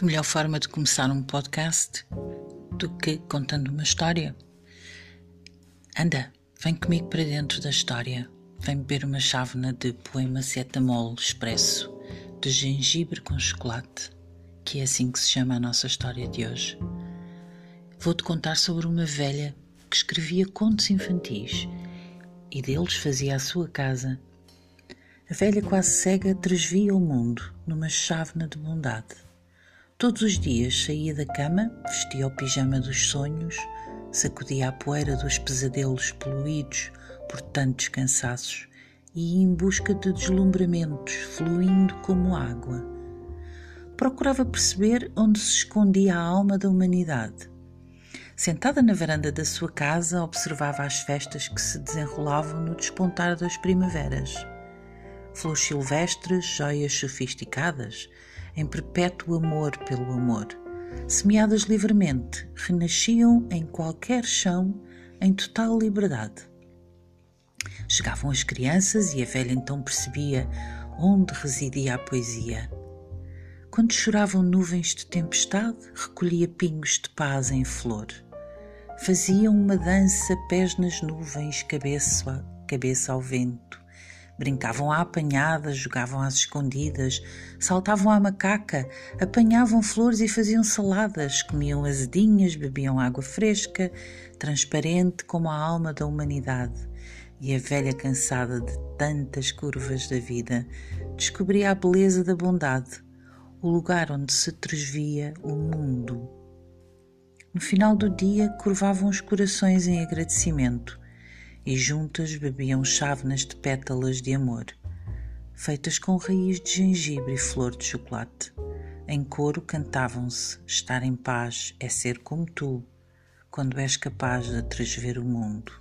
Que melhor forma de começar um podcast do que contando uma história? Anda, vem comigo para dentro da história. Vem beber uma chávena de poema cetamol expresso de gengibre com chocolate, que é assim que se chama a nossa história de hoje. Vou-te contar sobre uma velha que escrevia contos infantis e deles fazia a sua casa. A velha quase cega tresvia o mundo numa chávena de bondade Todos os dias saía da cama, vestia o pijama dos sonhos, sacudia a poeira dos pesadelos poluídos por tantos cansaços e ia em busca de deslumbramentos, fluindo como água. Procurava perceber onde se escondia a alma da humanidade. Sentada na varanda da sua casa, observava as festas que se desenrolavam no despontar das primaveras. Flores silvestres, joias sofisticadas, em perpétuo amor pelo amor. Semeadas livremente, renasciam em qualquer chão em total liberdade. Chegavam as crianças e a velha então percebia onde residia a poesia. Quando choravam nuvens de tempestade, recolhia pingos de paz em flor. Faziam uma dança, pés nas nuvens, cabeça, cabeça ao vento Brincavam à apanhada, jogavam às escondidas, saltavam à macaca, apanhavam flores e faziam saladas, comiam azedinhas, bebiam água fresca, transparente como a alma da humanidade. E a velha, cansada de tantas curvas da vida, descobria a beleza da bondade, o lugar onde se tresvia o mundo. No final do dia, curvavam os corações em agradecimento e juntas bebiam chávenas de pétalas de amor, feitas com raiz de gengibre e flor de chocolate. Em coro cantavam-se: Estar em paz é ser como tu, quando és capaz de transver o mundo.